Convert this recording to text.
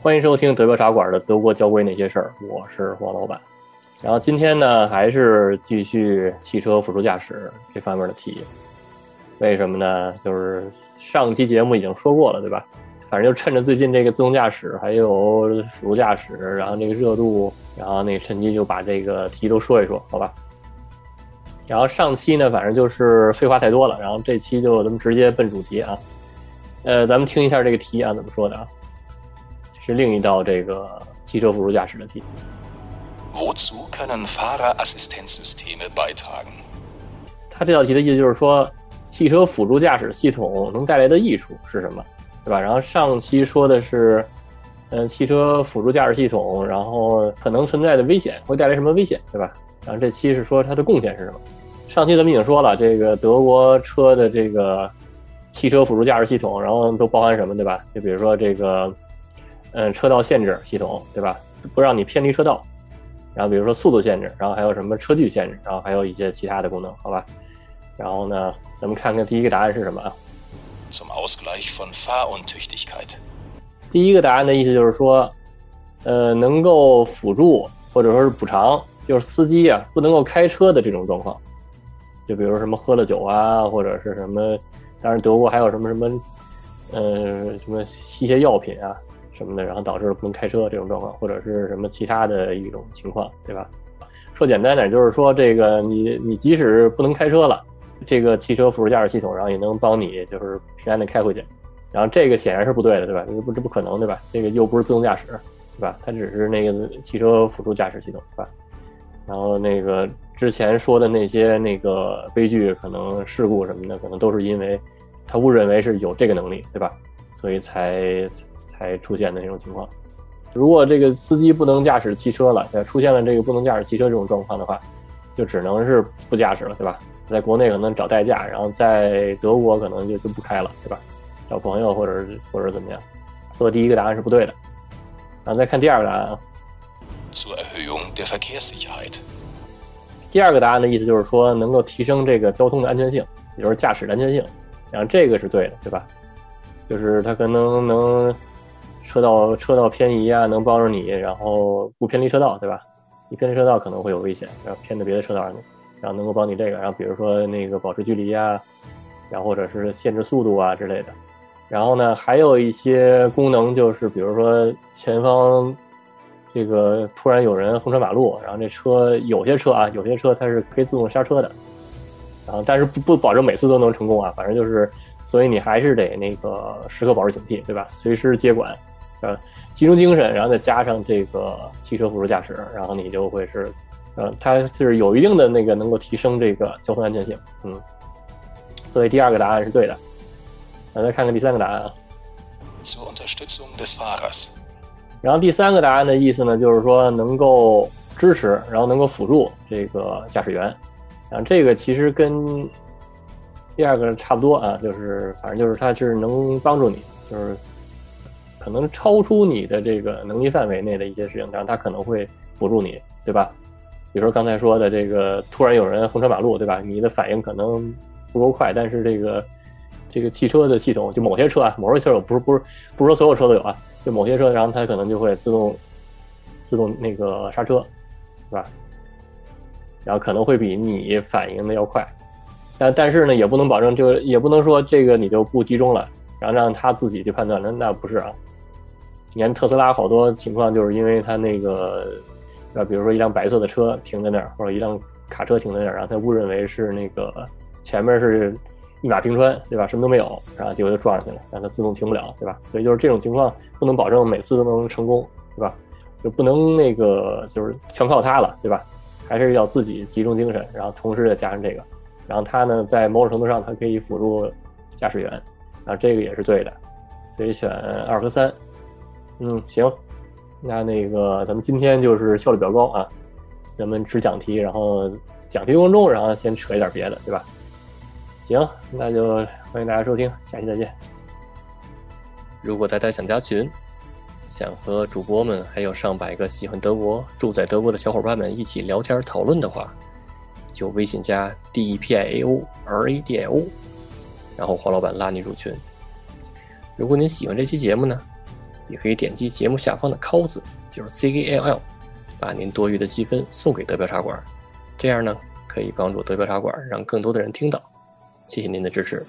欢迎收听德国茶馆的德国交规那些事儿，我是黄老板。然后今天呢，还是继续汽车辅助驾驶这方面的题。为什么呢？就是上期节目已经说过了，对吧？反正就趁着最近这个自动驾驶还有辅助驾驶，然后这个热度，然后那个趁机就把这个题都说一说，好吧？然后上期呢，反正就是废话太多了，然后这期就咱们直接奔主题啊。呃，咱们听一下这个题啊，怎么说的啊？是另一道这个汽车辅助驾驶的题。Wozu können Fahrerassistenzsysteme beitragen? 它这道题的意思就是说，汽车辅助驾驶系统能带来的益处是什么，对吧？然后上期说的是，嗯、汽车辅助驾驶系统，然后可能存在的危险会带来什么危险，对吧？然后这期是说它的贡献是什么。上期咱们已经说了，这个德国车的这个汽车辅助驾驶系统，然后都包含什么，对吧？就比如说这个，嗯，车道限制系统，对吧？不让你偏离车道。然后比如说速度限制，然后还有什么车距限制，然后还有一些其他的功能，好吧？然后呢，咱们看看第一个答案是什么啊？Zum Ausgleich von Fahruntüchtigkeit. 第一个答案的意思就是说，呃，能够辅助或者说是补偿，就是司机啊不能够开车的这种状况，就比如什么喝了酒啊，或者是什么，当然德国还有什么什么，呃，什么吸些药品啊什么的，然后导致不能开车这种状况，或者是什么其他的一种情况，对吧？说简单点，就是说这个你你即使不能开车了，这个汽车辅助驾驶系统，然后也能帮你就是平安的开回去。然后这个显然是不对的，对吧？这不这不可能，对吧？这个又不是自动驾驶，对吧？它只是那个汽车辅助驾驶系统，对吧？然后那个之前说的那些那个悲剧，可能事故什么的，可能都是因为他误认为是有这个能力，对吧？所以才才出现的那种情况。如果这个司机不能驾驶汽车了，呃出现了这个不能驾驶汽车这种状况的话，就只能是不驾驶了，对吧？在国内可能找代驾，然后在德国可能就就不开了，对吧？找朋友或者是或者怎么样。所以第一个答案是不对的。然后再看第二个答案啊，Zur Erhöhung der Verkehrssicherheit. 第二个答案的意思就是说能够提升这个交通的安全性，也就是驾驶的安全性。然后这个是对的，对吧？就是它可能能车道车道偏移啊，能帮助你，然后不偏离车道，对吧？你偏离车道可能会有危险，然后偏到别的车道上去，然后能够帮你这个，然后比如说那个保持距离啊，然后或者是限制速度啊之类的。然后呢，还有一些功能就是，比如说前方这个突然有人横穿马路，然后这车有些车啊，有些车它是可以自动刹车的，然后但是不不保证每次都能成功啊，反正就是，所以你还是得那个时刻保持警惕，对吧？随时接管，呃，集中精神，然后再加上这个汽车辅助驾驶，然后你就会是，呃，它是有一定的那个能够提升这个交通安全性，嗯，所以第二个答案是对的。咱再看看第三个答案啊。Zur Unterstützung des Fahrers. 然后第三个答案的意思呢，就是说能够支持，然后能够辅助这个驾驶员。然后这个其实跟第二个差不多啊，就是反正就是它是能帮助你，就是可能超出你的这个能力范围内的一些事情，然后它可能会辅助你，对吧？比如说刚才说的这个，突然有人横穿马路，对吧？你的反应可能不够快，但是这个这个汽车的系统，就某些车啊，某些车有，不是不是不是说所有车都有啊，就某些车，然后它可能就会自动自动那个刹车，是吧？然后可能会比你反应的要快，但但是呢，也不能保证就，也不能说这个你就不集中了，然后让他自己去判断，那那不是啊。你看特斯拉好多情况就是因为它那个，啊，比如说一辆白色的车停在那儿，或者一辆卡车停在那儿，然后他误认为是那个前面是一马平川，对吧？什么都没有，然后结果就撞上去了，让它自动停不了，对吧？所以就是这种情况不能保证每次都能成功，对吧？就不能那个就是全靠它了，对吧？还是要自己集中精神，然后同时再加上这个，然后它呢，在某种程度上它可以辅助驾驶员，然后这个也是对的，所以选二和三。嗯，行，那那个咱们今天就是效率比较高啊，咱们只讲题，然后讲题过程中，然后先扯一点别的，对吧？行，那就欢迎大家收听，下期再见。如果大家想加群，想和主播们还有上百个喜欢德国、住在德国的小伙伴们一起聊天讨论的话，就微信加 d e p i a o r a d i o，然后黄老板拉你入群。如果您喜欢这期节目呢，也可以点击节目下方的 “call” 字，就是 C A L L，把您多余的积分送给德标茶馆，这样呢可以帮助德标茶馆让更多的人听到。谢谢您的支持。